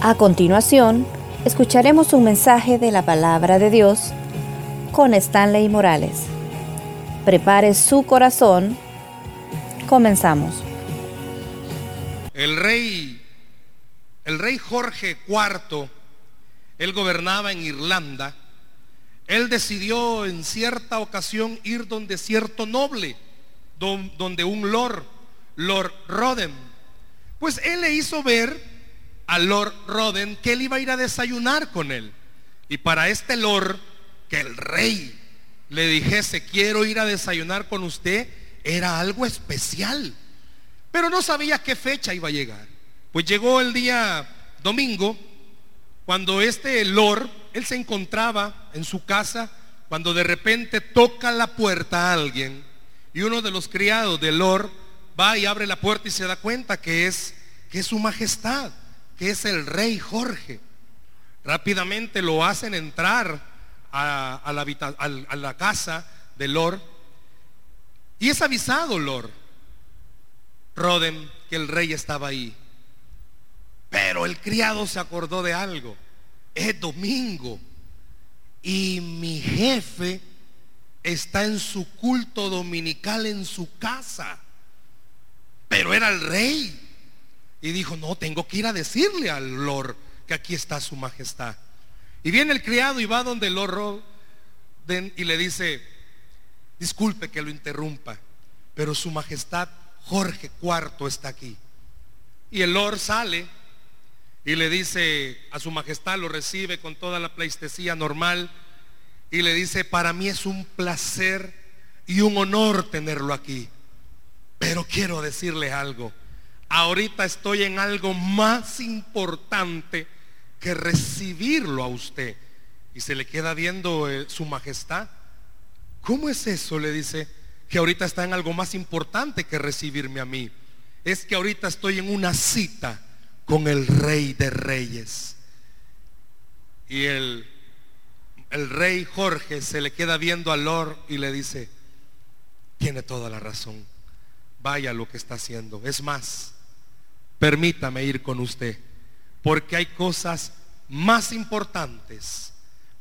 A continuación, escucharemos un mensaje de la palabra de Dios con Stanley Morales. Prepare su corazón. Comenzamos. El rey, el rey Jorge IV, él gobernaba en Irlanda. Él decidió en cierta ocasión ir donde cierto noble, donde un lord, Lord Roden. Pues él le hizo ver a Lord Roden que él iba a ir a desayunar con él. Y para este Lord, que el rey le dijese, quiero ir a desayunar con usted, era algo especial. Pero no sabía qué fecha iba a llegar. Pues llegó el día domingo, cuando este Lord, él se encontraba en su casa, cuando de repente toca la puerta a alguien y uno de los criados del Lord va y abre la puerta y se da cuenta que es, que es su majestad, que es el rey Jorge. Rápidamente lo hacen entrar a, la, casa del Lord y es avisado Lord Roden que el rey estaba ahí. Pero el criado se acordó de algo. Es domingo y mi jefe está en su culto dominical en su casa. Pero era el rey. Y dijo, no, tengo que ir a decirle al Lord que aquí está su majestad. Y viene el criado y va donde el Lord y le dice, disculpe que lo interrumpa, pero su majestad Jorge IV está aquí. Y el Lord sale y le dice a su majestad, lo recibe con toda la pleistesía normal y le dice, para mí es un placer y un honor tenerlo aquí. Pero quiero decirle algo. Ahorita estoy en algo más importante que recibirlo a usted. Y se le queda viendo eh, su majestad. ¿Cómo es eso? Le dice que ahorita está en algo más importante que recibirme a mí. Es que ahorita estoy en una cita con el rey de reyes. Y el, el rey Jorge se le queda viendo al Lord y le dice, tiene toda la razón vaya lo que está haciendo. Es más, permítame ir con usted, porque hay cosas más importantes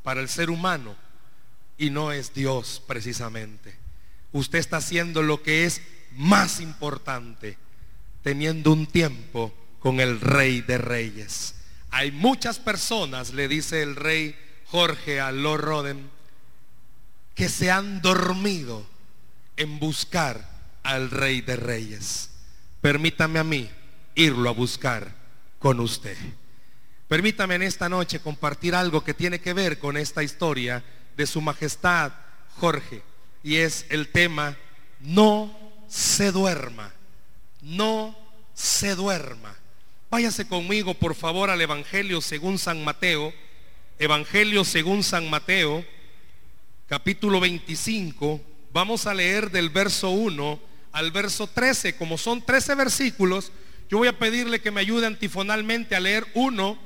para el ser humano y no es Dios precisamente. Usted está haciendo lo que es más importante, teniendo un tiempo con el rey de reyes. Hay muchas personas, le dice el rey Jorge a Lord Roden, que se han dormido en buscar al Rey de Reyes. Permítame a mí irlo a buscar con usted. Permítame en esta noche compartir algo que tiene que ver con esta historia de Su Majestad Jorge. Y es el tema, no se duerma, no se duerma. Váyase conmigo, por favor, al Evangelio según San Mateo. Evangelio según San Mateo, capítulo 25. Vamos a leer del verso 1 al verso 13. Como son 13 versículos, yo voy a pedirle que me ayude antifonalmente a leer uno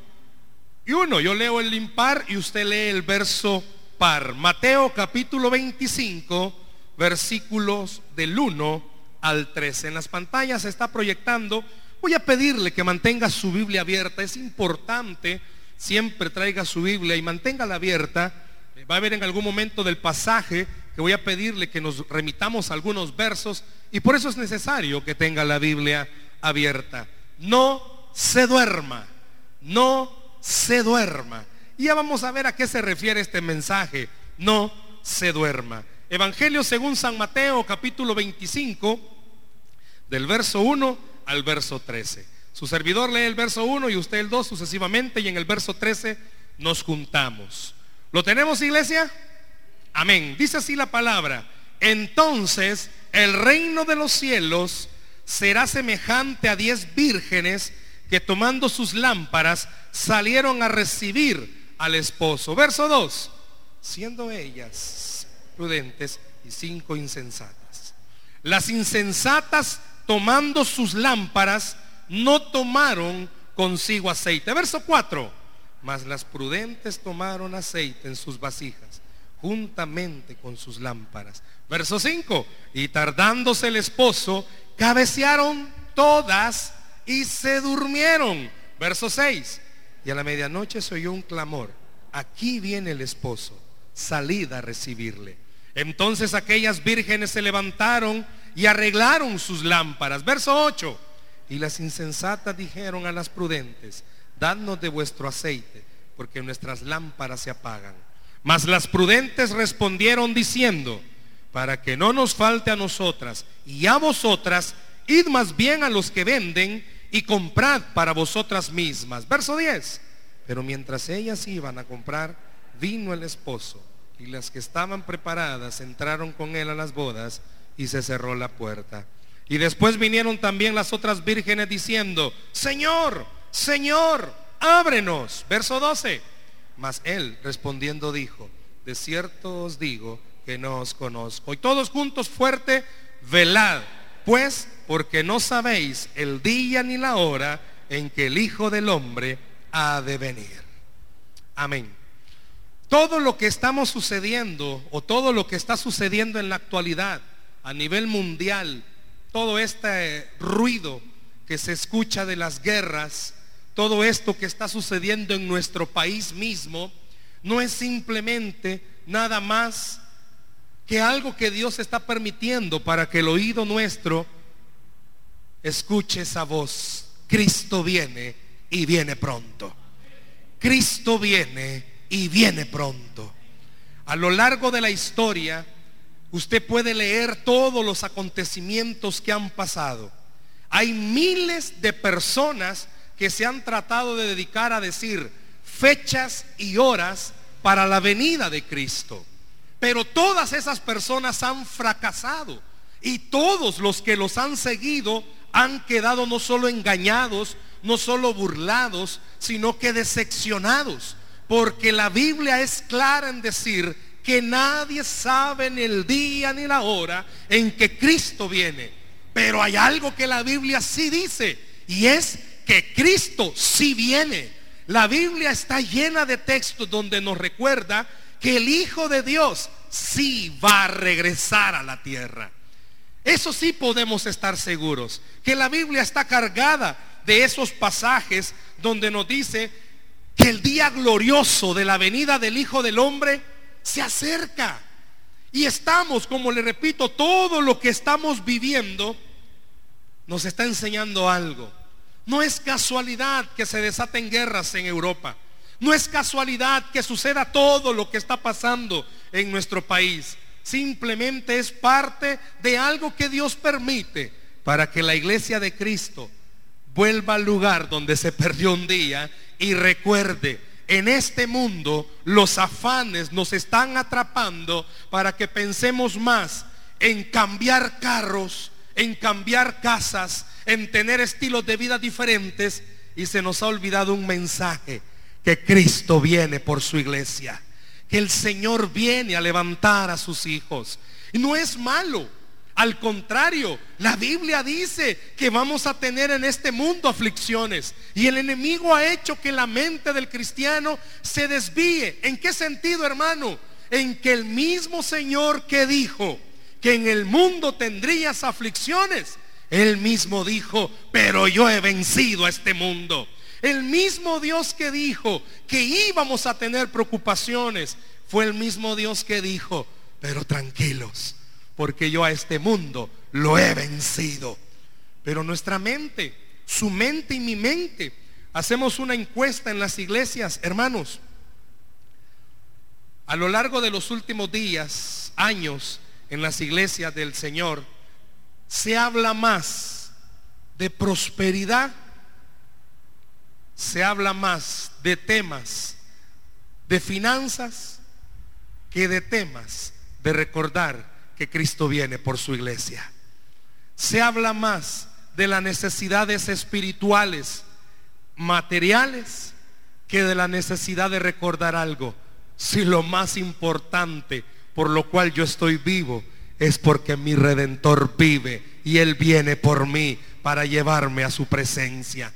y uno. Yo leo el impar y usted lee el verso par. Mateo capítulo 25, versículos del 1 al 13. En las pantallas se está proyectando. Voy a pedirle que mantenga su Biblia abierta. Es importante, siempre traiga su Biblia y manténgala abierta. Va a ver en algún momento del pasaje que voy a pedirle que nos remitamos algunos versos y por eso es necesario que tenga la Biblia abierta. No se duerma, no se duerma. Y ya vamos a ver a qué se refiere este mensaje. No se duerma. Evangelio según San Mateo capítulo 25, del verso 1 al verso 13. Su servidor lee el verso 1 y usted el 2 sucesivamente y en el verso 13 nos juntamos. ¿Lo tenemos iglesia? Amén. Dice así la palabra. Entonces el reino de los cielos será semejante a diez vírgenes que tomando sus lámparas salieron a recibir al esposo. Verso 2. Siendo ellas prudentes y cinco insensatas. Las insensatas tomando sus lámparas no tomaron consigo aceite. Verso 4. Mas las prudentes tomaron aceite en sus vasijas juntamente con sus lámparas. Verso 5. Y tardándose el esposo, cabecearon todas y se durmieron. Verso 6. y a la medianoche se oyó un clamor. Aquí viene el esposo, salid a recibirle. Entonces aquellas vírgenes se levantaron y arreglaron sus lámparas. Verso 8. Y las insensatas dijeron a las prudentes, dadnos de vuestro aceite, porque nuestras lámparas se apagan. Mas las prudentes respondieron diciendo, para que no nos falte a nosotras y a vosotras, id más bien a los que venden y comprad para vosotras mismas. Verso 10. Pero mientras ellas iban a comprar, vino el esposo y las que estaban preparadas entraron con él a las bodas y se cerró la puerta. Y después vinieron también las otras vírgenes diciendo, Señor, Señor, ábrenos. Verso 12. Mas él respondiendo dijo, de cierto os digo que no os conozco. Y todos juntos fuerte, velad, pues porque no sabéis el día ni la hora en que el Hijo del Hombre ha de venir. Amén. Todo lo que estamos sucediendo o todo lo que está sucediendo en la actualidad a nivel mundial, todo este ruido que se escucha de las guerras, todo esto que está sucediendo en nuestro país mismo, no es simplemente nada más que algo que Dios está permitiendo para que el oído nuestro escuche esa voz. Cristo viene y viene pronto. Cristo viene y viene pronto. A lo largo de la historia, usted puede leer todos los acontecimientos que han pasado. Hay miles de personas que se han tratado de dedicar a decir fechas y horas para la venida de Cristo. Pero todas esas personas han fracasado y todos los que los han seguido han quedado no solo engañados, no solo burlados, sino que decepcionados. Porque la Biblia es clara en decir que nadie sabe ni el día ni la hora en que Cristo viene. Pero hay algo que la Biblia sí dice y es que Cristo sí viene. La Biblia está llena de textos donde nos recuerda que el Hijo de Dios sí va a regresar a la tierra. Eso sí podemos estar seguros, que la Biblia está cargada de esos pasajes donde nos dice que el día glorioso de la venida del Hijo del Hombre se acerca. Y estamos, como le repito, todo lo que estamos viviendo nos está enseñando algo. No es casualidad que se desaten guerras en Europa. No es casualidad que suceda todo lo que está pasando en nuestro país. Simplemente es parte de algo que Dios permite para que la iglesia de Cristo vuelva al lugar donde se perdió un día y recuerde, en este mundo los afanes nos están atrapando para que pensemos más en cambiar carros, en cambiar casas, en tener estilos de vida diferentes y se nos ha olvidado un mensaje, que Cristo viene por su iglesia que el Señor viene a levantar a sus hijos. Y no es malo. Al contrario, la Biblia dice que vamos a tener en este mundo aflicciones. Y el enemigo ha hecho que la mente del cristiano se desvíe. ¿En qué sentido, hermano? En que el mismo Señor que dijo que en el mundo tendrías aflicciones, él mismo dijo, pero yo he vencido a este mundo. El mismo Dios que dijo que íbamos a tener preocupaciones, fue el mismo Dios que dijo, pero tranquilos, porque yo a este mundo lo he vencido. Pero nuestra mente, su mente y mi mente, hacemos una encuesta en las iglesias, hermanos. A lo largo de los últimos días, años, en las iglesias del Señor, se habla más de prosperidad se habla más de temas de finanzas que de temas de recordar que Cristo viene por su iglesia. Se habla más de las necesidades espirituales, materiales, que de la necesidad de recordar algo. Si lo más importante por lo cual yo estoy vivo es porque mi redentor vive y él viene por mí para llevarme a su presencia.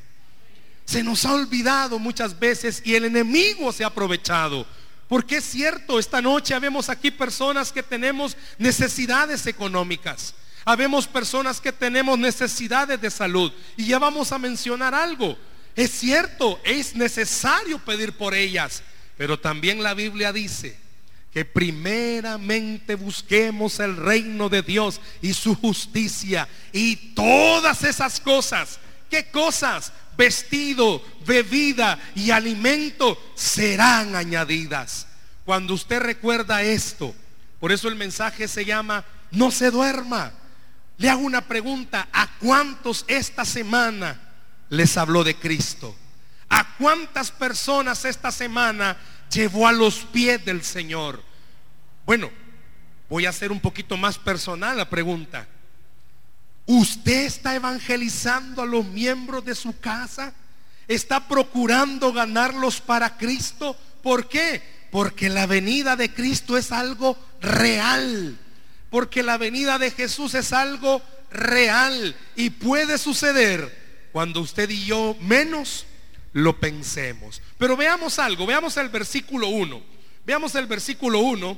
Se nos ha olvidado muchas veces y el enemigo se ha aprovechado. Porque es cierto, esta noche habemos aquí personas que tenemos necesidades económicas. Habemos personas que tenemos necesidades de salud. Y ya vamos a mencionar algo. Es cierto, es necesario pedir por ellas, pero también la Biblia dice que primeramente busquemos el reino de Dios y su justicia y todas esas cosas. ¿Qué cosas? Vestido, bebida y alimento serán añadidas. Cuando usted recuerda esto, por eso el mensaje se llama No se duerma. Le hago una pregunta, ¿a cuántos esta semana les habló de Cristo? ¿A cuántas personas esta semana llevó a los pies del Señor? Bueno, voy a hacer un poquito más personal la pregunta. ¿Usted está evangelizando a los miembros de su casa? ¿Está procurando ganarlos para Cristo? ¿Por qué? Porque la venida de Cristo es algo real. Porque la venida de Jesús es algo real y puede suceder cuando usted y yo menos lo pensemos. Pero veamos algo, veamos el versículo 1. Veamos el versículo 1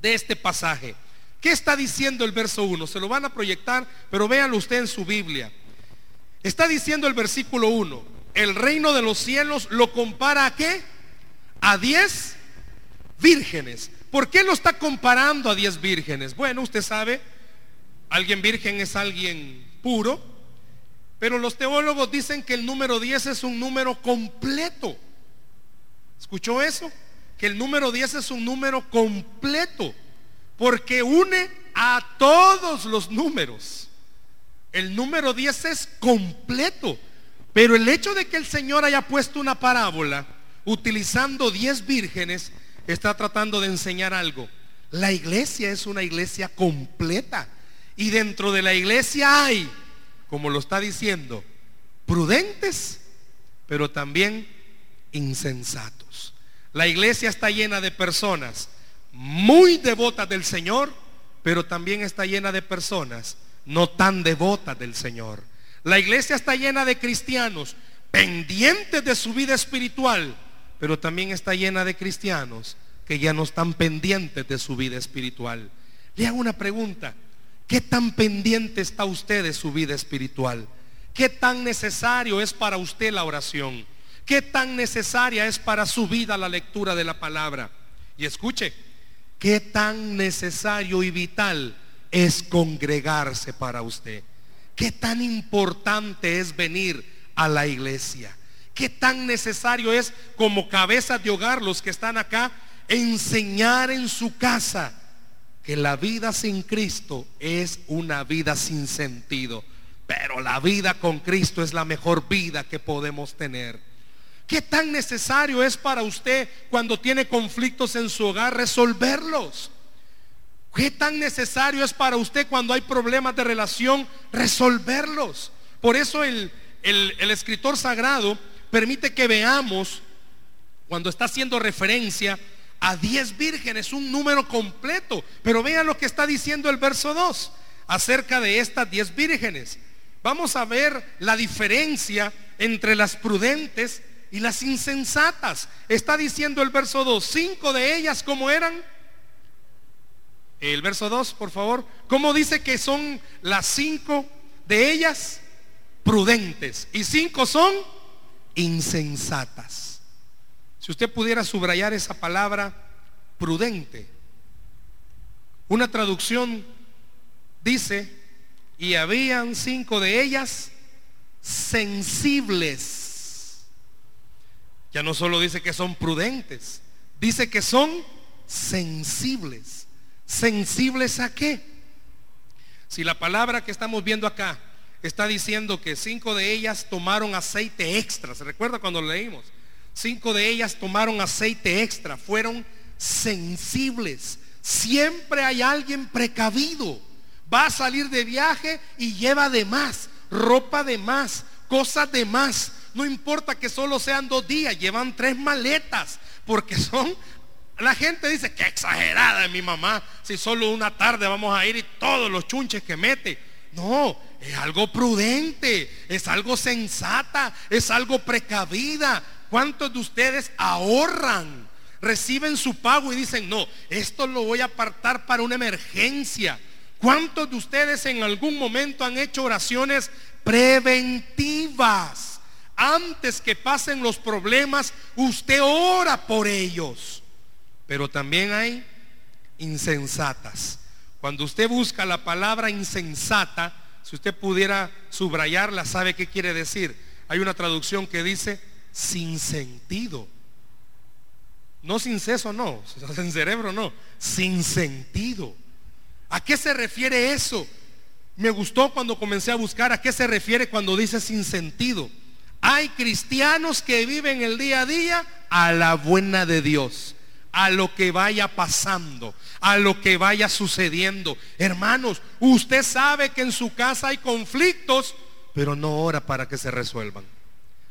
de este pasaje. ¿Qué está diciendo el verso 1? Se lo van a proyectar, pero véanlo usted en su Biblia. Está diciendo el versículo 1, el reino de los cielos lo compara a qué? A 10 vírgenes. ¿Por qué lo está comparando a 10 vírgenes? Bueno, usted sabe, alguien virgen es alguien puro, pero los teólogos dicen que el número 10 es un número completo. ¿Escuchó eso? Que el número 10 es un número completo, porque une a todos los números. El número 10 es completo, pero el hecho de que el Señor haya puesto una parábola utilizando 10 vírgenes, está tratando de enseñar algo. La iglesia es una iglesia completa. Y dentro de la iglesia hay como lo está diciendo, prudentes, pero también insensatos. La iglesia está llena de personas muy devotas del Señor, pero también está llena de personas no tan devotas del Señor. La iglesia está llena de cristianos pendientes de su vida espiritual, pero también está llena de cristianos que ya no están pendientes de su vida espiritual. Le hago una pregunta. ¿Qué tan pendiente está usted de su vida espiritual? ¿Qué tan necesario es para usted la oración? ¿Qué tan necesaria es para su vida la lectura de la palabra? Y escuche, ¿qué tan necesario y vital es congregarse para usted? ¿Qué tan importante es venir a la iglesia? ¿Qué tan necesario es como cabeza de hogar los que están acá enseñar en su casa? Que la vida sin Cristo es una vida sin sentido. Pero la vida con Cristo es la mejor vida que podemos tener. ¿Qué tan necesario es para usted cuando tiene conflictos en su hogar resolverlos? ¿Qué tan necesario es para usted cuando hay problemas de relación resolverlos? Por eso el, el escritor sagrado permite que veamos, cuando está haciendo referencia a diez vírgenes, un número completo. Pero vean lo que está diciendo el verso 2 acerca de estas diez vírgenes. Vamos a ver la diferencia entre las prudentes y las insensatas. Está diciendo el verso 2, cinco de ellas, ¿cómo eran? El verso 2, por favor. ¿Cómo dice que son las cinco de ellas? Prudentes. Y cinco son insensatas. Si usted pudiera subrayar esa palabra prudente, una traducción dice, y habían cinco de ellas sensibles. Ya no solo dice que son prudentes, dice que son sensibles. ¿Sensibles a qué? Si la palabra que estamos viendo acá está diciendo que cinco de ellas tomaron aceite extra, ¿se recuerda cuando leímos? Cinco de ellas tomaron aceite extra, fueron sensibles. Siempre hay alguien precavido. Va a salir de viaje y lleva de más, ropa de más, cosas de más. No importa que solo sean dos días, llevan tres maletas, porque son... La gente dice, que exagerada es mi mamá, si solo una tarde vamos a ir y todos los chunches que mete. No, es algo prudente, es algo sensata, es algo precavida. ¿Cuántos de ustedes ahorran? Reciben su pago y dicen, no, esto lo voy a apartar para una emergencia. ¿Cuántos de ustedes en algún momento han hecho oraciones preventivas? Antes que pasen los problemas, usted ora por ellos. Pero también hay insensatas. Cuando usted busca la palabra insensata, si usted pudiera subrayarla, ¿sabe qué quiere decir? Hay una traducción que dice sin sentido. No sin seso, no. Sin cerebro, no. Sin sentido. ¿A qué se refiere eso? Me gustó cuando comencé a buscar a qué se refiere cuando dice sin sentido. Hay cristianos que viven el día a día a la buena de Dios, a lo que vaya pasando, a lo que vaya sucediendo. Hermanos, usted sabe que en su casa hay conflictos, pero no ora para que se resuelvan.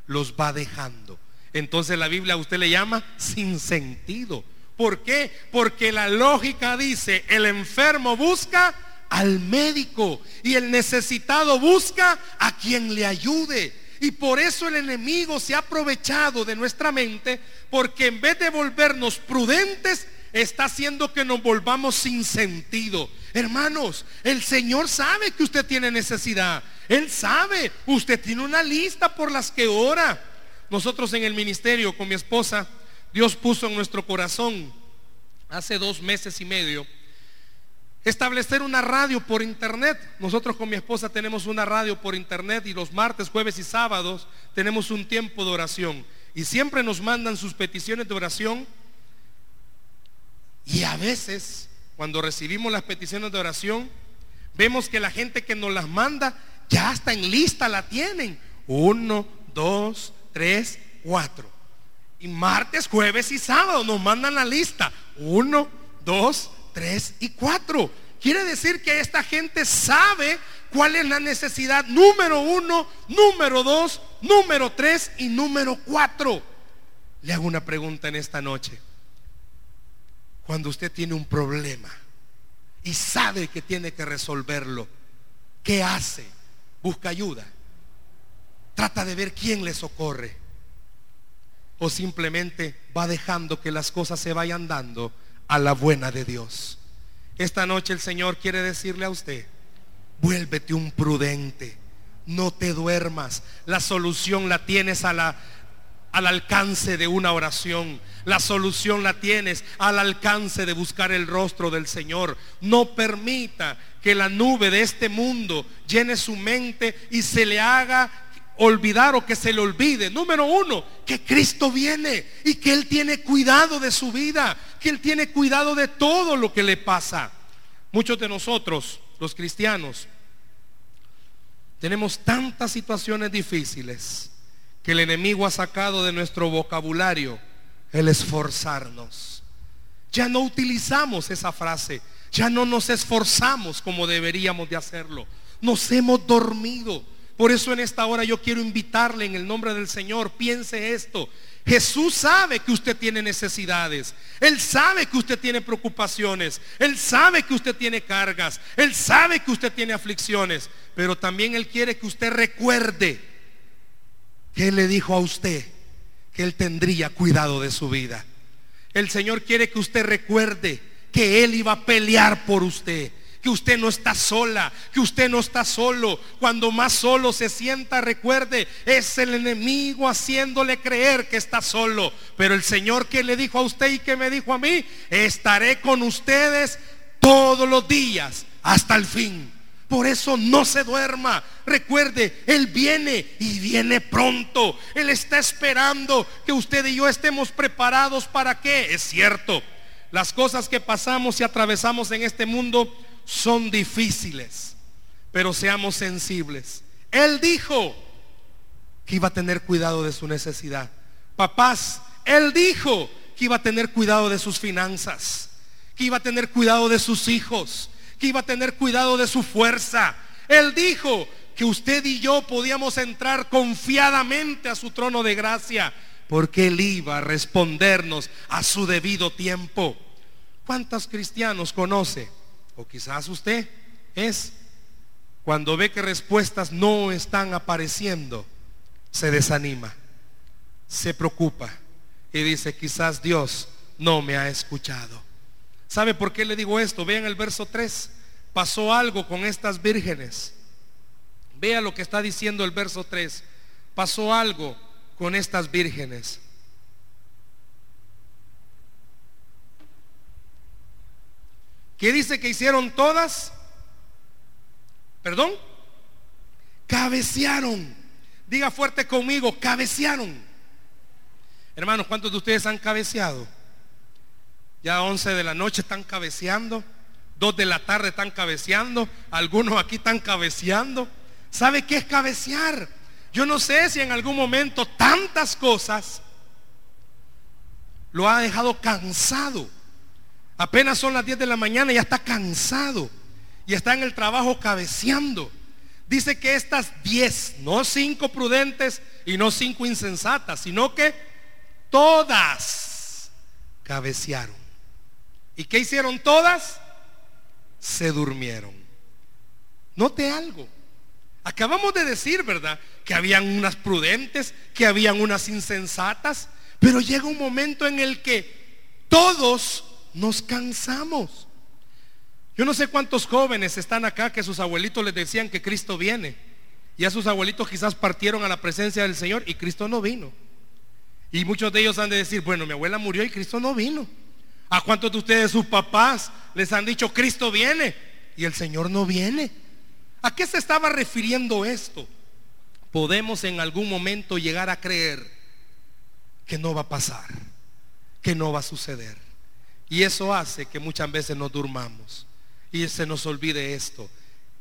Los va dejando. Entonces la Biblia a usted le llama sin sentido. ¿Por qué? Porque la lógica dice, el enfermo busca al médico y el necesitado busca a quien le ayude. Y por eso el enemigo se ha aprovechado de nuestra mente porque en vez de volvernos prudentes, está haciendo que nos volvamos sin sentido. Hermanos, el Señor sabe que usted tiene necesidad. Él sabe, usted tiene una lista por las que ora. Nosotros en el ministerio con mi esposa, Dios puso en nuestro corazón hace dos meses y medio establecer una radio por internet. Nosotros con mi esposa tenemos una radio por internet y los martes, jueves y sábados tenemos un tiempo de oración. Y siempre nos mandan sus peticiones de oración. Y a veces, cuando recibimos las peticiones de oración, vemos que la gente que nos las manda ya está en lista la tienen. Uno, dos, tres, cuatro. Y martes, jueves y sábado nos mandan la lista. Uno, dos, tres y cuatro. Quiere decir que esta gente sabe cuál es la necesidad número uno, número dos, número tres y número cuatro. Le hago una pregunta en esta noche. Cuando usted tiene un problema y sabe que tiene que resolverlo, ¿qué hace? Busca ayuda trata de ver quién le socorre. O simplemente va dejando que las cosas se vayan dando a la buena de Dios. Esta noche el Señor quiere decirle a usted, vuélvete un prudente, no te duermas. La solución la tienes a la, al alcance de una oración. La solución la tienes al alcance de buscar el rostro del Señor. No permita que la nube de este mundo llene su mente y se le haga olvidar o que se le olvide. Número uno, que Cristo viene y que Él tiene cuidado de su vida, que Él tiene cuidado de todo lo que le pasa. Muchos de nosotros, los cristianos, tenemos tantas situaciones difíciles que el enemigo ha sacado de nuestro vocabulario el esforzarnos. Ya no utilizamos esa frase, ya no nos esforzamos como deberíamos de hacerlo. Nos hemos dormido por eso en esta hora yo quiero invitarle en el nombre del Señor, piense esto. Jesús sabe que usted tiene necesidades. Él sabe que usted tiene preocupaciones. Él sabe que usted tiene cargas. Él sabe que usted tiene aflicciones. Pero también Él quiere que usted recuerde que le dijo a usted que Él tendría cuidado de su vida. El Señor quiere que usted recuerde que Él iba a pelear por usted que usted no está sola, que usted no está solo. Cuando más solo se sienta, recuerde, es el enemigo haciéndole creer que está solo. Pero el Señor que le dijo a usted y que me dijo a mí, estaré con ustedes todos los días hasta el fin. Por eso no se duerma. Recuerde, Él viene y viene pronto. Él está esperando que usted y yo estemos preparados para qué. Es cierto, las cosas que pasamos y atravesamos en este mundo son difíciles, pero seamos sensibles. Él dijo que iba a tener cuidado de su necesidad. Papás, Él dijo que iba a tener cuidado de sus finanzas, que iba a tener cuidado de sus hijos, que iba a tener cuidado de su fuerza. Él dijo que usted y yo podíamos entrar confiadamente a su trono de gracia, porque Él iba a respondernos a su debido tiempo. ¿Cuántos cristianos conoce o quizás usted, es cuando ve que respuestas no están apareciendo, se desanima, se preocupa y dice, quizás Dios no me ha escuchado. ¿Sabe por qué le digo esto? Vean el verso 3. Pasó algo con estas vírgenes. Vea lo que está diciendo el verso 3. Pasó algo con estas vírgenes. ¿Qué dice que hicieron todas? ¿Perdón? Cabecearon. Diga fuerte conmigo, cabecearon. Hermanos, ¿cuántos de ustedes han cabeceado? Ya 11 de la noche están cabeceando. 2 de la tarde están cabeceando. Algunos aquí están cabeceando. ¿Sabe qué es cabecear? Yo no sé si en algún momento tantas cosas lo ha dejado cansado. Apenas son las 10 de la mañana y ya está cansado. Y está en el trabajo cabeceando. Dice que estas 10, no 5 prudentes y no 5 insensatas, sino que todas cabecearon. ¿Y qué hicieron todas? Se durmieron. Note algo. Acabamos de decir, ¿verdad? Que habían unas prudentes, que habían unas insensatas, pero llega un momento en el que todos nos cansamos. Yo no sé cuántos jóvenes están acá que sus abuelitos les decían que Cristo viene. Y a sus abuelitos quizás partieron a la presencia del Señor y Cristo no vino. Y muchos de ellos han de decir, bueno, mi abuela murió y Cristo no vino. ¿A cuántos de ustedes, sus papás, les han dicho, Cristo viene y el Señor no viene? ¿A qué se estaba refiriendo esto? Podemos en algún momento llegar a creer que no va a pasar, que no va a suceder. Y eso hace que muchas veces nos durmamos y se nos olvide esto.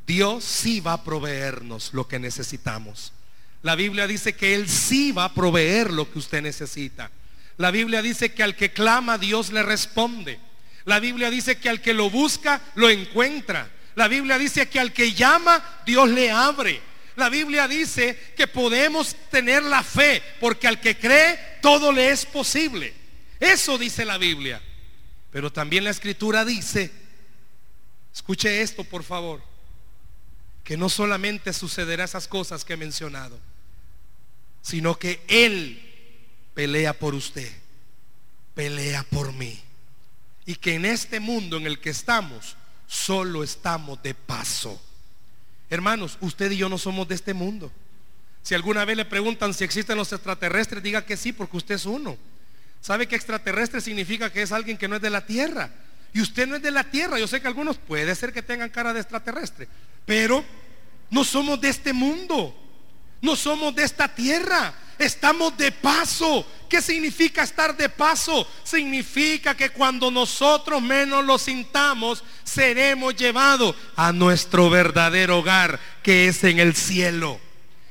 Dios sí va a proveernos lo que necesitamos. La Biblia dice que Él sí va a proveer lo que usted necesita. La Biblia dice que al que clama Dios le responde. La Biblia dice que al que lo busca lo encuentra. La Biblia dice que al que llama, Dios le abre. La Biblia dice que podemos tener la fe, porque al que cree, todo le es posible. Eso dice la Biblia. Pero también la escritura dice, escuche esto por favor, que no solamente sucederá esas cosas que he mencionado, sino que Él pelea por usted, pelea por mí. Y que en este mundo en el que estamos, solo estamos de paso. Hermanos, usted y yo no somos de este mundo. Si alguna vez le preguntan si existen los extraterrestres, diga que sí, porque usted es uno. ¿Sabe que extraterrestre significa que es alguien que no es de la Tierra? Y usted no es de la Tierra. Yo sé que algunos puede ser que tengan cara de extraterrestre, pero no somos de este mundo. No somos de esta tierra. Estamos de paso. ¿Qué significa estar de paso? Significa que cuando nosotros menos lo sintamos, seremos llevados a nuestro verdadero hogar, que es en el cielo.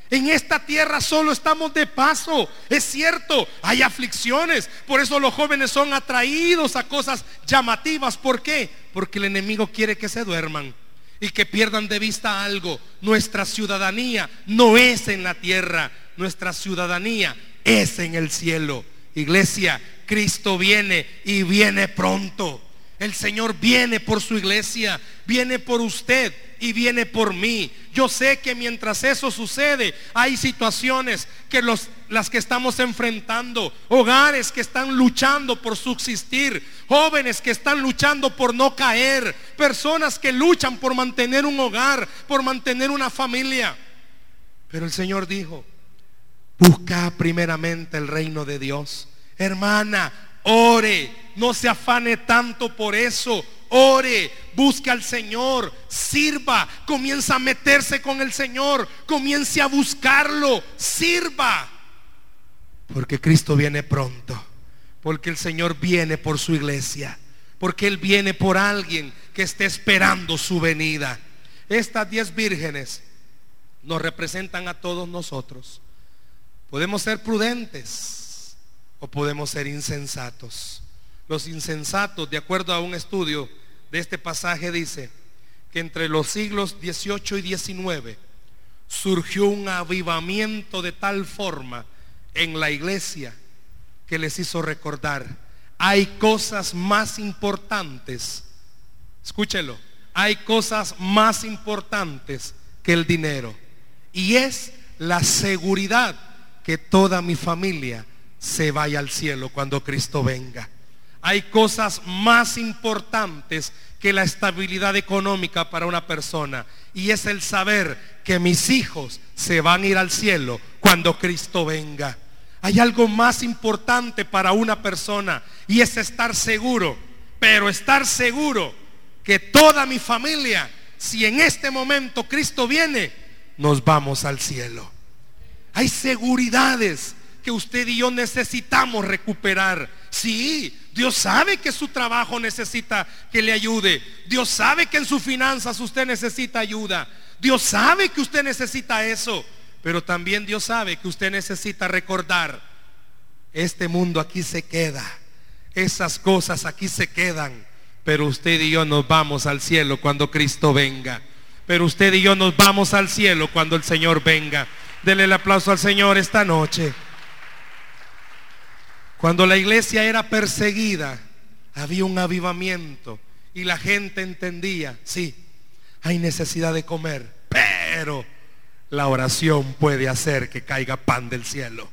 En esta tierra solo estamos de paso. Es cierto, hay aflicciones. Por eso los jóvenes son atraídos a cosas llamativas. ¿Por qué? Porque el enemigo quiere que se duerman y que pierdan de vista algo. Nuestra ciudadanía no es en la tierra, nuestra ciudadanía es en el cielo. Iglesia, Cristo viene y viene pronto. El Señor viene por su iglesia, viene por usted y viene por mí. Yo sé que mientras eso sucede, hay situaciones que los, las que estamos enfrentando, hogares que están luchando por subsistir, jóvenes que están luchando por no caer, personas que luchan por mantener un hogar, por mantener una familia. Pero el Señor dijo, busca primeramente el reino de Dios. Hermana, ore, no se afane tanto por eso. Ore, busque al Señor, sirva, comienza a meterse con el Señor, comience a buscarlo, sirva. Porque Cristo viene pronto, porque el Señor viene por su iglesia, porque Él viene por alguien que esté esperando su venida. Estas diez vírgenes nos representan a todos nosotros. Podemos ser prudentes o podemos ser insensatos. Los insensatos, de acuerdo a un estudio de este pasaje, dice que entre los siglos 18 y 19 surgió un avivamiento de tal forma en la iglesia que les hizo recordar, hay cosas más importantes, escúchelo, hay cosas más importantes que el dinero. Y es la seguridad que toda mi familia se vaya al cielo cuando Cristo venga. Hay cosas más importantes que la estabilidad económica para una persona. Y es el saber que mis hijos se van a ir al cielo cuando Cristo venga. Hay algo más importante para una persona y es estar seguro, pero estar seguro que toda mi familia, si en este momento Cristo viene, nos vamos al cielo. Hay seguridades que usted y yo necesitamos recuperar. Sí, Dios sabe que su trabajo necesita que le ayude. Dios sabe que en sus finanzas usted necesita ayuda. Dios sabe que usted necesita eso. Pero también Dios sabe que usted necesita recordar, este mundo aquí se queda. Esas cosas aquí se quedan. Pero usted y yo nos vamos al cielo cuando Cristo venga. Pero usted y yo nos vamos al cielo cuando el Señor venga. Dele el aplauso al Señor esta noche. Cuando la iglesia era perseguida, había un avivamiento y la gente entendía, sí, hay necesidad de comer, pero la oración puede hacer que caiga pan del cielo.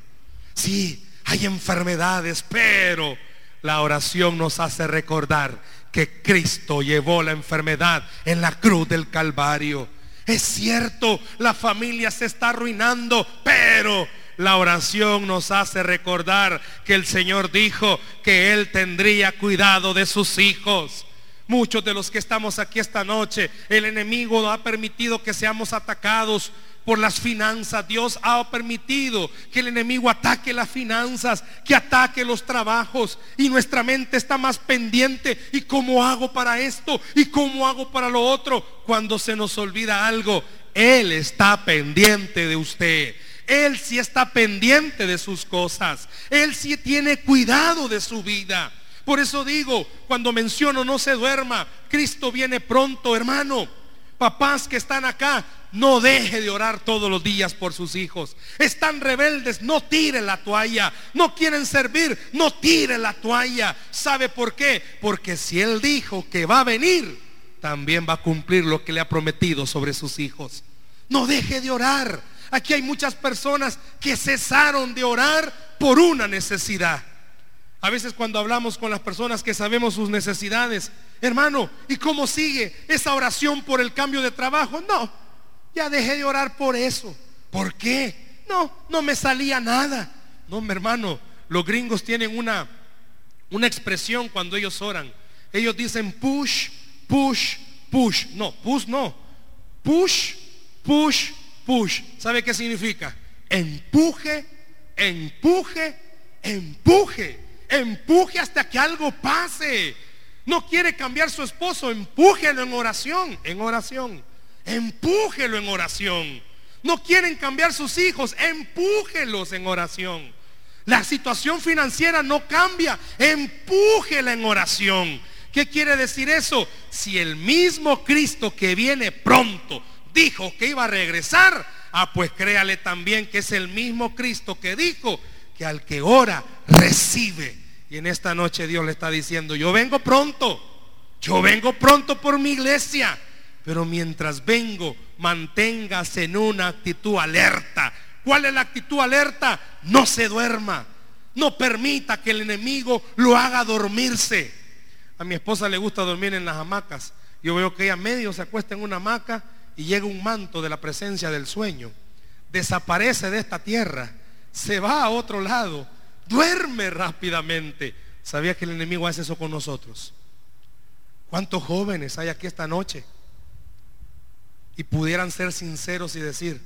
Sí, hay enfermedades, pero la oración nos hace recordar que Cristo llevó la enfermedad en la cruz del Calvario. Es cierto, la familia se está arruinando, pero la oración nos hace recordar que el Señor dijo que Él tendría cuidado de sus hijos. Muchos de los que estamos aquí esta noche, el enemigo ha permitido que seamos atacados por las finanzas. Dios ha permitido que el enemigo ataque las finanzas, que ataque los trabajos. Y nuestra mente está más pendiente. ¿Y cómo hago para esto? ¿Y cómo hago para lo otro? Cuando se nos olvida algo, Él está pendiente de usted. Él sí está pendiente de sus cosas. Él sí tiene cuidado de su vida. Por eso digo, cuando menciono no se duerma, Cristo viene pronto, hermano. Papás que están acá, no deje de orar todos los días por sus hijos. Están rebeldes, no tire la toalla. No quieren servir, no tire la toalla. ¿Sabe por qué? Porque si Él dijo que va a venir, también va a cumplir lo que le ha prometido sobre sus hijos. No deje de orar. Aquí hay muchas personas que cesaron de orar por una necesidad. A veces cuando hablamos con las personas que sabemos sus necesidades, hermano, ¿y cómo sigue esa oración por el cambio de trabajo? No, ya dejé de orar por eso. ¿Por qué? No, no me salía nada. No, mi hermano, los gringos tienen una, una expresión cuando ellos oran. Ellos dicen push, push, push. No, push no. Push, push, push. ¿Sabe qué significa? Empuje, empuje, empuje empuje hasta que algo pase. No quiere cambiar su esposo, empújelo en oración, en oración. Empújelo en oración. No quieren cambiar sus hijos, empújelos en oración. La situación financiera no cambia, empújela en oración. ¿Qué quiere decir eso? Si el mismo Cristo que viene pronto dijo que iba a regresar, ah, pues créale también que es el mismo Cristo que dijo que al que ora recibe. Y en esta noche Dios le está diciendo, yo vengo pronto, yo vengo pronto por mi iglesia, pero mientras vengo, manténgase en una actitud alerta. ¿Cuál es la actitud alerta? No se duerma. No permita que el enemigo lo haga dormirse. A mi esposa le gusta dormir en las hamacas. Yo veo que ella medio se acuesta en una hamaca y llega un manto de la presencia del sueño. Desaparece de esta tierra se va a otro lado, duerme rápidamente. ¿Sabía que el enemigo hace eso con nosotros? ¿Cuántos jóvenes hay aquí esta noche? Y pudieran ser sinceros y decir,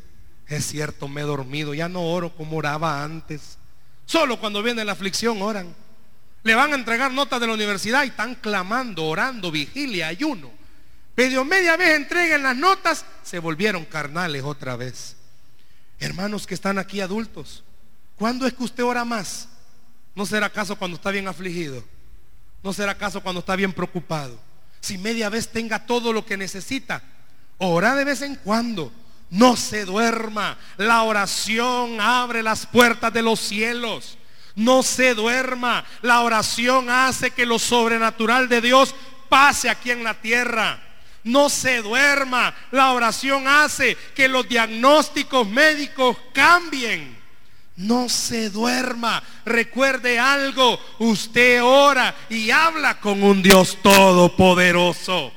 es cierto, me he dormido, ya no oro como oraba antes. Solo cuando viene la aflicción oran. Le van a entregar notas de la universidad y están clamando, orando, vigilia, ayuno. Medio media vez entreguen las notas, se volvieron carnales otra vez. Hermanos que están aquí adultos, ¿Cuándo es que usted ora más? ¿No será acaso cuando está bien afligido? ¿No será acaso cuando está bien preocupado? Si media vez tenga todo lo que necesita, ora de vez en cuando. No se duerma. La oración abre las puertas de los cielos. No se duerma. La oración hace que lo sobrenatural de Dios pase aquí en la tierra. No se duerma. La oración hace que los diagnósticos médicos cambien. No se duerma. Recuerde algo. Usted ora y habla con un Dios todopoderoso.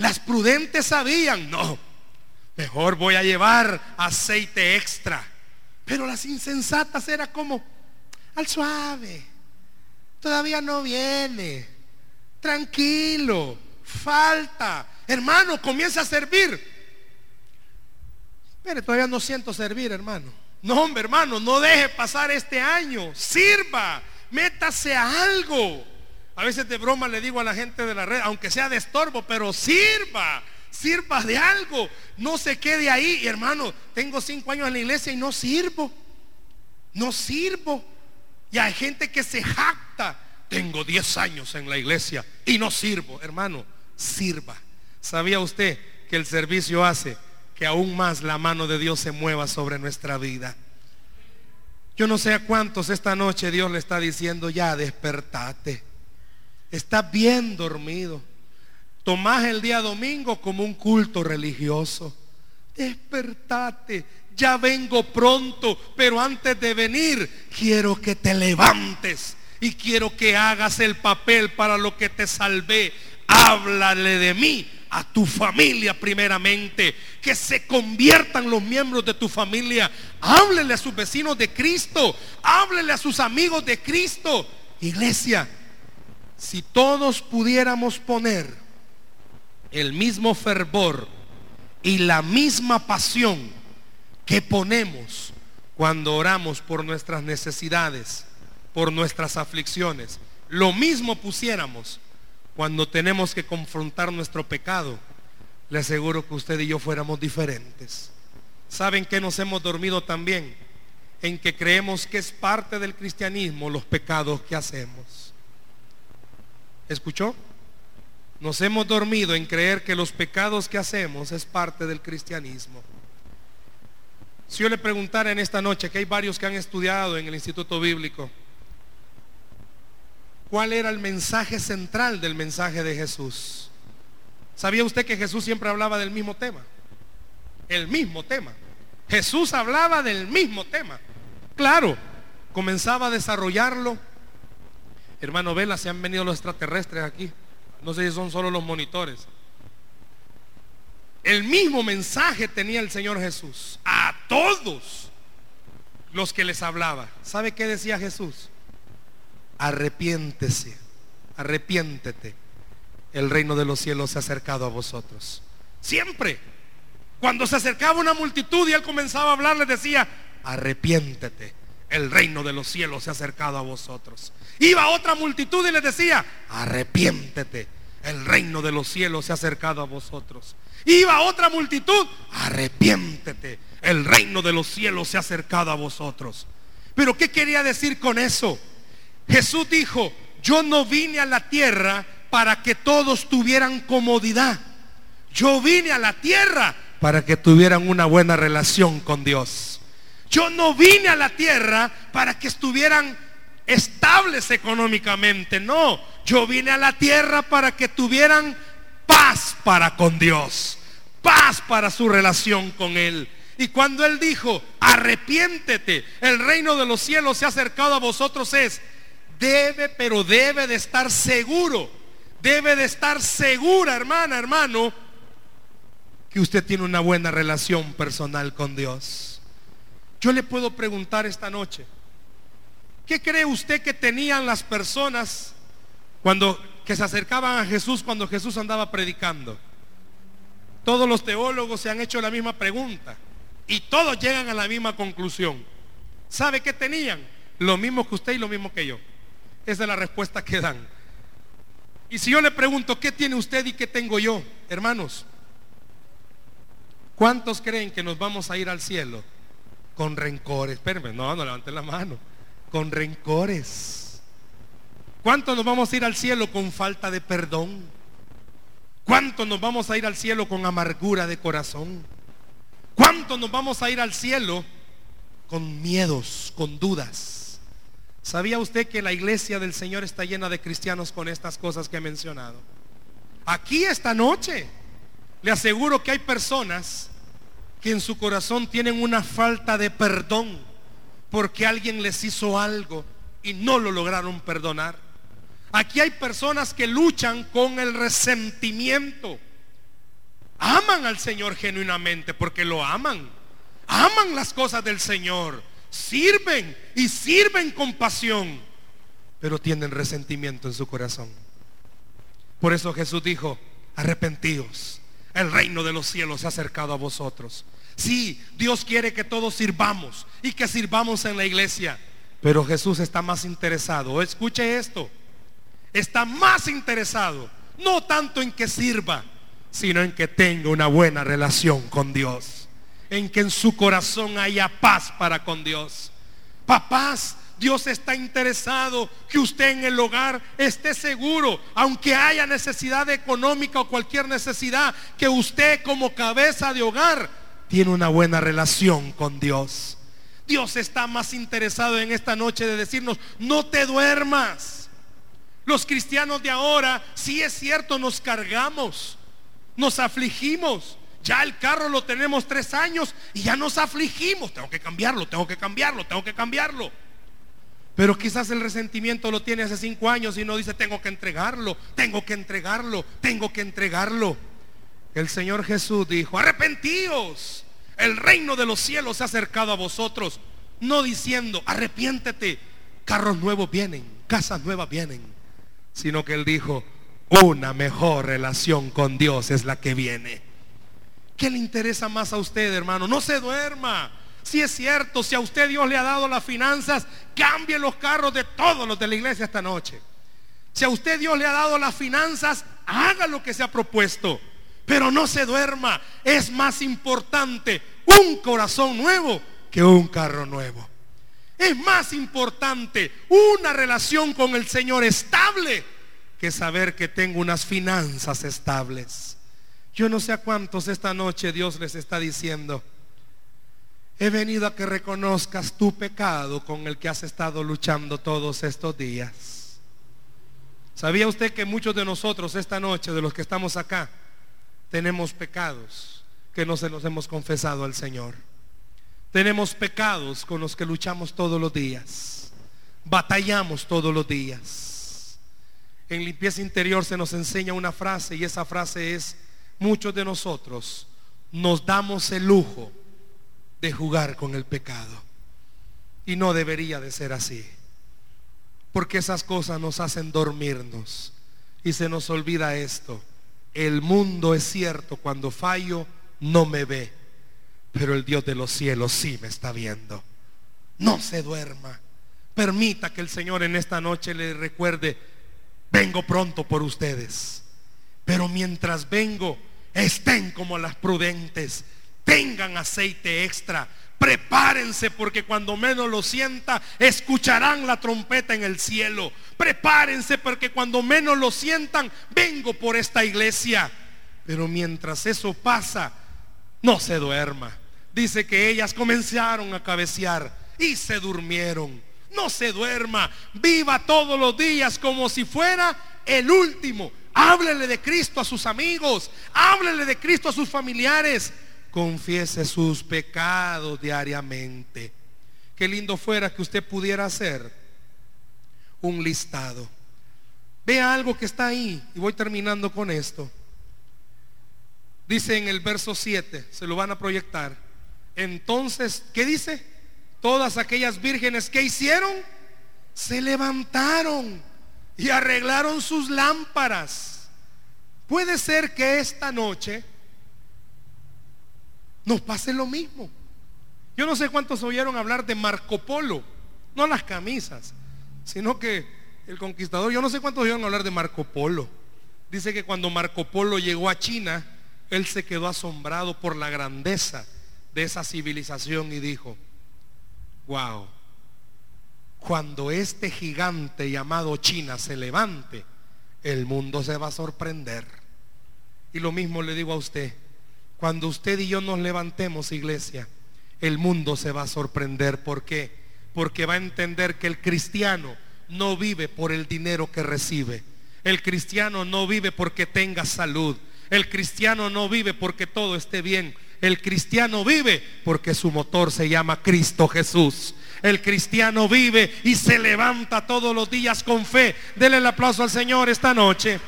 Las prudentes sabían, no, mejor voy a llevar aceite extra. Pero las insensatas era como, al suave. Todavía no viene. Tranquilo. Falta. Hermano, comienza a servir. Pero todavía no siento servir, hermano. No, hombre, hermano, no deje pasar este año. Sirva. Métase a algo. A veces de broma le digo a la gente de la red, aunque sea de estorbo, pero sirva. Sirva de algo. No se quede ahí. Hermano, tengo cinco años en la iglesia y no sirvo. No sirvo. Y hay gente que se jacta. Tengo 10 años en la iglesia y no sirvo. Hermano, sirva. ¿Sabía usted que el servicio hace que aún más la mano de Dios se mueva sobre nuestra vida? Yo no sé a cuántos esta noche Dios le está diciendo, ya despertate. Está bien dormido. Tomás el día domingo como un culto religioso. Despertate ya vengo pronto, pero antes de venir quiero que te levantes y quiero que hagas el papel para lo que te salvé. Háblale de mí a tu familia primeramente, que se conviertan los miembros de tu familia. Háblele a sus vecinos de Cristo, háblele a sus amigos de Cristo. Iglesia, si todos pudiéramos poner el mismo fervor y la misma pasión ¿Qué ponemos cuando oramos por nuestras necesidades, por nuestras aflicciones? Lo mismo pusiéramos cuando tenemos que confrontar nuestro pecado. Le aseguro que usted y yo fuéramos diferentes. ¿Saben que nos hemos dormido también? En que creemos que es parte del cristianismo los pecados que hacemos. ¿Escuchó? Nos hemos dormido en creer que los pecados que hacemos es parte del cristianismo. Si yo le preguntara en esta noche, que hay varios que han estudiado en el Instituto Bíblico, ¿cuál era el mensaje central del mensaje de Jesús? ¿Sabía usted que Jesús siempre hablaba del mismo tema? El mismo tema. Jesús hablaba del mismo tema. Claro, comenzaba a desarrollarlo. Hermano Vela, se han venido los extraterrestres aquí. No sé si son solo los monitores. El mismo mensaje tenía el Señor Jesús a todos los que les hablaba. ¿Sabe qué decía Jesús? Arrepiéntese, arrepiéntete. El reino de los cielos se ha acercado a vosotros. Siempre. Cuando se acercaba una multitud y él comenzaba a hablar, les decía, arrepiéntete. El reino de los cielos se ha acercado a vosotros. Iba otra multitud y les decía, arrepiéntete. El reino de los cielos se ha acercado a vosotros. Iba otra multitud, arrepiéntete, el reino de los cielos se ha acercado a vosotros. Pero ¿qué quería decir con eso? Jesús dijo, yo no vine a la tierra para que todos tuvieran comodidad. Yo vine a la tierra para que tuvieran una buena relación con Dios. Yo no vine a la tierra para que estuvieran estables económicamente. No, yo vine a la tierra para que tuvieran paz para con Dios, paz para su relación con Él. Y cuando Él dijo, arrepiéntete, el reino de los cielos se ha acercado a vosotros, es, debe, pero debe de estar seguro, debe de estar segura, hermana, hermano, que usted tiene una buena relación personal con Dios. Yo le puedo preguntar esta noche, ¿qué cree usted que tenían las personas cuando que se acercaban a Jesús cuando Jesús andaba predicando. Todos los teólogos se han hecho la misma pregunta y todos llegan a la misma conclusión. ¿Sabe qué tenían? Lo mismo que usted y lo mismo que yo. Esa es la respuesta que dan. Y si yo le pregunto, ¿qué tiene usted y qué tengo yo? Hermanos, ¿cuántos creen que nos vamos a ir al cielo? Con rencores. Espérenme, no, no levanten la mano. Con rencores ¿Cuánto nos vamos a ir al cielo con falta de perdón? ¿Cuánto nos vamos a ir al cielo con amargura de corazón? ¿Cuánto nos vamos a ir al cielo con miedos, con dudas? ¿Sabía usted que la iglesia del Señor está llena de cristianos con estas cosas que he mencionado? Aquí esta noche le aseguro que hay personas que en su corazón tienen una falta de perdón porque alguien les hizo algo y no lo lograron perdonar. Aquí hay personas que luchan con el resentimiento. Aman al Señor genuinamente porque lo aman. Aman las cosas del Señor. sirven y sirven con pasión, pero tienen resentimiento en su corazón. Por eso Jesús dijo, arrepentíos, el reino de los cielos se ha acercado a vosotros. Sí, Dios quiere que todos sirvamos y que sirvamos en la iglesia, pero Jesús está más interesado, escuche esto, está más interesado, no tanto en que sirva, sino en que tenga una buena relación con Dios, en que en su corazón haya paz para con Dios. Papás, Dios está interesado que usted en el hogar esté seguro, aunque haya necesidad económica o cualquier necesidad, que usted como cabeza de hogar tiene una buena relación con Dios. Dios está más interesado en esta noche de decirnos, no te duermas. Los cristianos de ahora, sí es cierto, nos cargamos, nos afligimos. Ya el carro lo tenemos tres años y ya nos afligimos. Tengo que cambiarlo, tengo que cambiarlo, tengo que cambiarlo. Pero quizás el resentimiento lo tiene hace cinco años y no dice, tengo que entregarlo, tengo que entregarlo, tengo que entregarlo. El Señor Jesús dijo, arrepentíos, el reino de los cielos se ha acercado a vosotros. No diciendo, arrepiéntete, carros nuevos vienen, casas nuevas vienen. Sino que Él dijo, una mejor relación con Dios es la que viene. ¿Qué le interesa más a usted, hermano? No se duerma. Si es cierto, si a usted Dios le ha dado las finanzas, cambie los carros de todos los de la iglesia esta noche. Si a usted Dios le ha dado las finanzas, haga lo que se ha propuesto. Pero no se duerma. Es más importante un corazón nuevo que un carro nuevo. Es más importante una relación con el Señor estable que saber que tengo unas finanzas estables. Yo no sé a cuántos esta noche Dios les está diciendo, he venido a que reconozcas tu pecado con el que has estado luchando todos estos días. ¿Sabía usted que muchos de nosotros esta noche, de los que estamos acá, tenemos pecados que no se los hemos confesado al Señor? Tenemos pecados con los que luchamos todos los días. Batallamos todos los días en limpieza interior se nos enseña una frase y esa frase es, muchos de nosotros nos damos el lujo de jugar con el pecado. Y no debería de ser así. Porque esas cosas nos hacen dormirnos. Y se nos olvida esto. El mundo es cierto, cuando fallo no me ve. Pero el Dios de los cielos sí me está viendo. No se duerma. Permita que el Señor en esta noche le recuerde vengo pronto por ustedes. Pero mientras vengo, estén como las prudentes, tengan aceite extra, prepárense porque cuando menos lo sienta, escucharán la trompeta en el cielo. Prepárense porque cuando menos lo sientan, vengo por esta iglesia. Pero mientras eso pasa, no se duerma. Dice que ellas comenzaron a cabecear y se durmieron no se duerma, viva todos los días como si fuera el último. Háblele de Cristo a sus amigos, háblele de Cristo a sus familiares, confiese sus pecados diariamente. Qué lindo fuera que usted pudiera hacer un listado. Vea algo que está ahí y voy terminando con esto. Dice en el verso 7, se lo van a proyectar. Entonces, ¿qué dice? todas aquellas vírgenes que hicieron, se levantaron y arreglaron sus lámparas. Puede ser que esta noche nos pase lo mismo. Yo no sé cuántos oyeron hablar de Marco Polo, no las camisas, sino que el conquistador, yo no sé cuántos oyeron hablar de Marco Polo. Dice que cuando Marco Polo llegó a China, él se quedó asombrado por la grandeza de esa civilización y dijo, Wow. Cuando este gigante llamado China se levante, el mundo se va a sorprender. Y lo mismo le digo a usted. Cuando usted y yo nos levantemos, iglesia, el mundo se va a sorprender. ¿Por qué? Porque va a entender que el cristiano no vive por el dinero que recibe. El cristiano no vive porque tenga salud. El cristiano no vive porque todo esté bien. El cristiano vive porque su motor se llama Cristo Jesús. El cristiano vive y se levanta todos los días con fe. Dele el aplauso al Señor esta noche.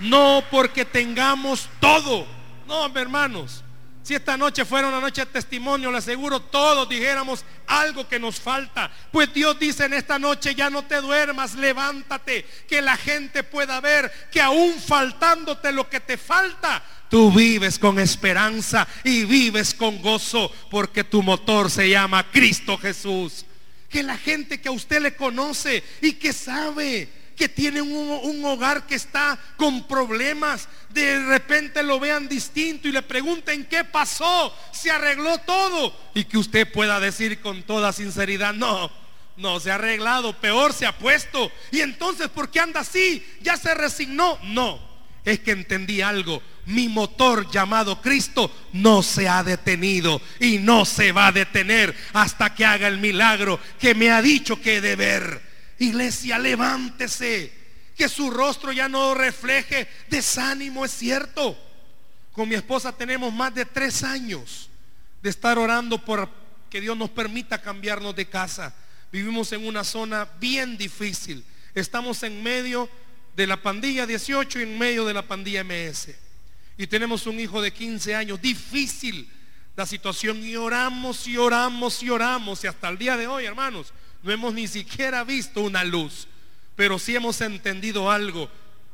No porque tengamos todo. No, hermanos. Si esta noche fuera una noche de testimonio, le aseguro todos dijéramos algo que nos falta. Pues Dios dice en esta noche, ya no te duermas, levántate, que la gente pueda ver que aún faltándote lo que te falta, tú vives con esperanza y vives con gozo, porque tu motor se llama Cristo Jesús. Que la gente que a usted le conoce y que sabe que tiene un, hogar que está con problemas, de repente lo vean distinto y le pregunten qué pasó, se arregló todo. Y que usted pueda decir con toda sinceridad, no, no se ha arreglado, peor se ha puesto. Y entonces, ¿por qué anda así? ¿Ya se resignó? No, es que entendí algo. Mi motor llamado Cristo no se ha detenido y no se va a detener hasta que haga el milagro que me ha dicho que de ver. Iglesia, levántese. Que su rostro ya no refleje desánimo, es cierto. Con mi esposa tenemos más de tres años de estar orando por que Dios nos permita cambiarnos de casa. Vivimos en una zona bien difícil. Estamos en medio de la pandilla 18 y en medio de la pandilla MS. Y tenemos un hijo de 15 años. Difícil la situación. Y oramos y oramos y oramos. Y hasta el día de hoy, hermanos, no hemos ni siquiera visto una luz, pero sí hemos entendido algo.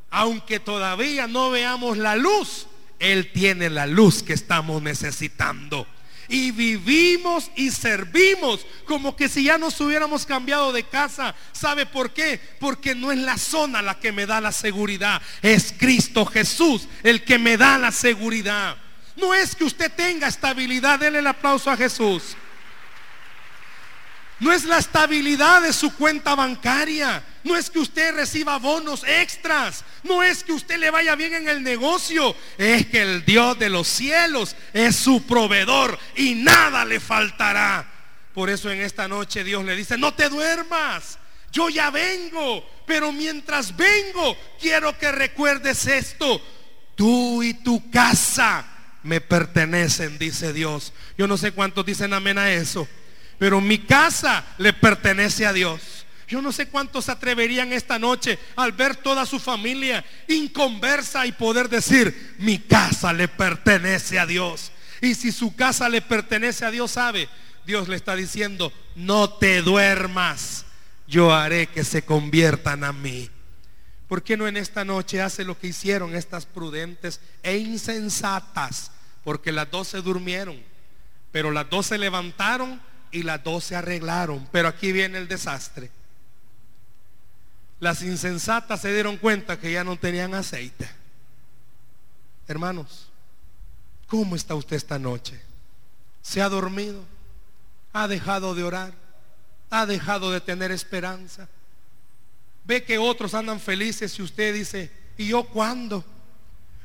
Aunque todavía no veamos la luz, Él tiene la luz que estamos necesitando. Y vivimos y servimos como que si ya nos hubiéramos cambiado de casa. ¿Sabe por qué? Porque no es la zona la que me da la seguridad. Es Cristo Jesús el que me da la seguridad. No es que usted tenga estabilidad. Denle el aplauso a Jesús. No es la estabilidad de su cuenta bancaria. No es que usted reciba bonos extras. No es que usted le vaya bien en el negocio. Es que el Dios de los cielos es su proveedor y nada le faltará. Por eso en esta noche Dios le dice, no te duermas. Yo ya vengo. Pero mientras vengo, quiero que recuerdes esto. Tú y tu casa me pertenecen, dice Dios. Yo no sé cuántos dicen amén a eso. Pero mi casa le pertenece a Dios. Yo no sé cuántos se atreverían esta noche al ver toda su familia inconversa y poder decir, mi casa le pertenece a Dios. Y si su casa le pertenece a Dios, sabe, Dios le está diciendo, no te duermas, yo haré que se conviertan a mí. ¿Por qué no en esta noche hace lo que hicieron estas prudentes e insensatas? Porque las dos se durmieron, pero las dos se levantaron y las dos se arreglaron. Pero aquí viene el desastre. Las insensatas se dieron cuenta que ya no tenían aceite. Hermanos, ¿cómo está usted esta noche? ¿Se ha dormido? ¿Ha dejado de orar? ¿Ha dejado de tener esperanza? Ve que otros andan felices y usted dice, ¿y yo cuándo?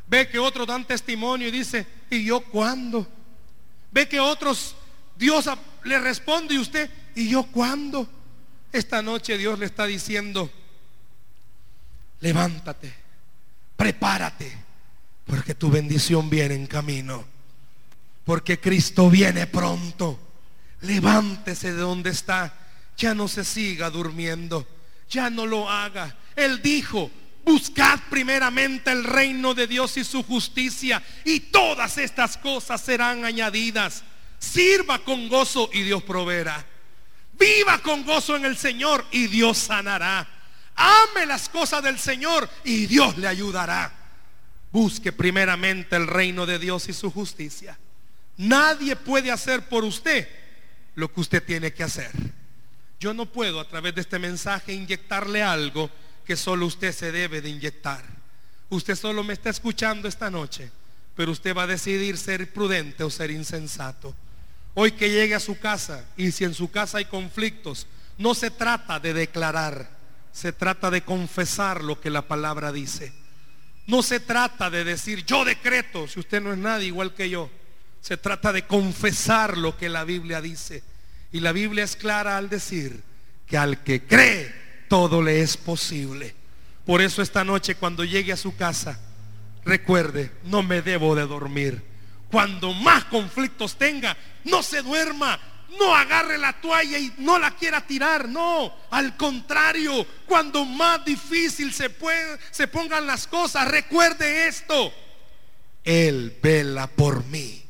Ve que otros dan testimonio y dice, ¿y yo cuándo? Ve que otros Dios le responde y usted, ¿y yo cuándo? Esta noche Dios le está diciendo, levántate, prepárate, porque tu bendición viene en camino, porque Cristo viene pronto. Levántese de donde está, ya no se siga durmiendo, ya no lo haga. Él dijo, buscad primeramente el reino de Dios y su justicia, y todas estas cosas serán añadidas. Sirva con gozo y Dios proveerá. Viva con gozo en el Señor y Dios sanará. Ame las cosas del Señor y Dios le ayudará. Busque primeramente el reino de Dios y su justicia. Nadie puede hacer por usted lo que usted tiene que hacer. Yo no puedo a través de este mensaje inyectarle algo que solo usted se debe de inyectar. Usted solo me está escuchando esta noche, pero usted va a decidir ser prudente o ser insensato. Hoy que llegue a su casa y si en su casa hay conflictos, no se trata de declarar, se trata de confesar lo que la palabra dice. No se trata de decir yo decreto, si usted no es nadie igual que yo. Se trata de confesar lo que la Biblia dice. Y la Biblia es clara al decir que al que cree todo le es posible. Por eso esta noche cuando llegue a su casa, recuerde, no me debo de dormir cuando más conflictos tenga, no se duerma, no agarre la toalla y no la quiera tirar, no, al contrario, cuando más difícil se, se pongan las cosas, recuerde esto, Él vela por mí,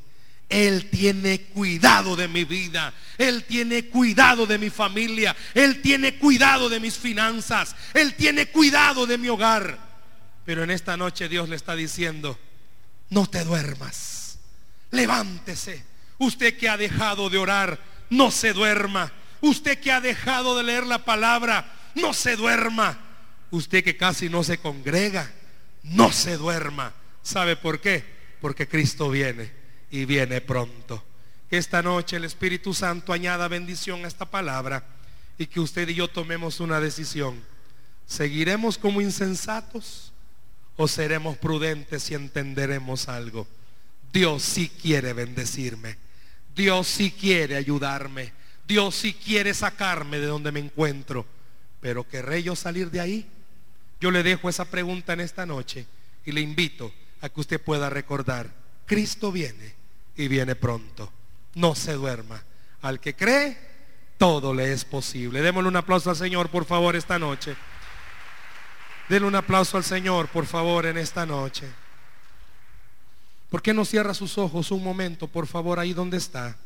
Él tiene cuidado de mi vida. Él tiene cuidado de mi familia. Él tiene cuidado de mis finanzas. Él tiene cuidado de mi hogar. Pero en esta noche Dios le está diciendo, no te duermas. Levántese. Usted que ha dejado de orar, no se duerma. Usted que ha dejado de leer la palabra, no se duerma. Usted que casi no se congrega, no se duerma. ¿Sabe por qué? Porque Cristo viene y viene pronto. Que esta noche el Espíritu Santo añada bendición a esta palabra y que usted y yo tomemos una decisión. ¿Seguiremos como insensatos o seremos prudentes y entenderemos algo? Dios sí quiere bendecirme. Dios sí quiere ayudarme. Dios sí quiere sacarme de donde me encuentro. Pero ¿querré yo salir de ahí? Yo le dejo esa pregunta en esta noche y le invito a que usted pueda recordar, Cristo viene y viene pronto. No se duerma. Al que cree, todo le es posible. Démosle un aplauso al Señor, por favor, esta noche. Denle un aplauso al Señor, por favor, en esta noche. ¿Por qué no cierra sus ojos un momento, por favor, ahí donde está?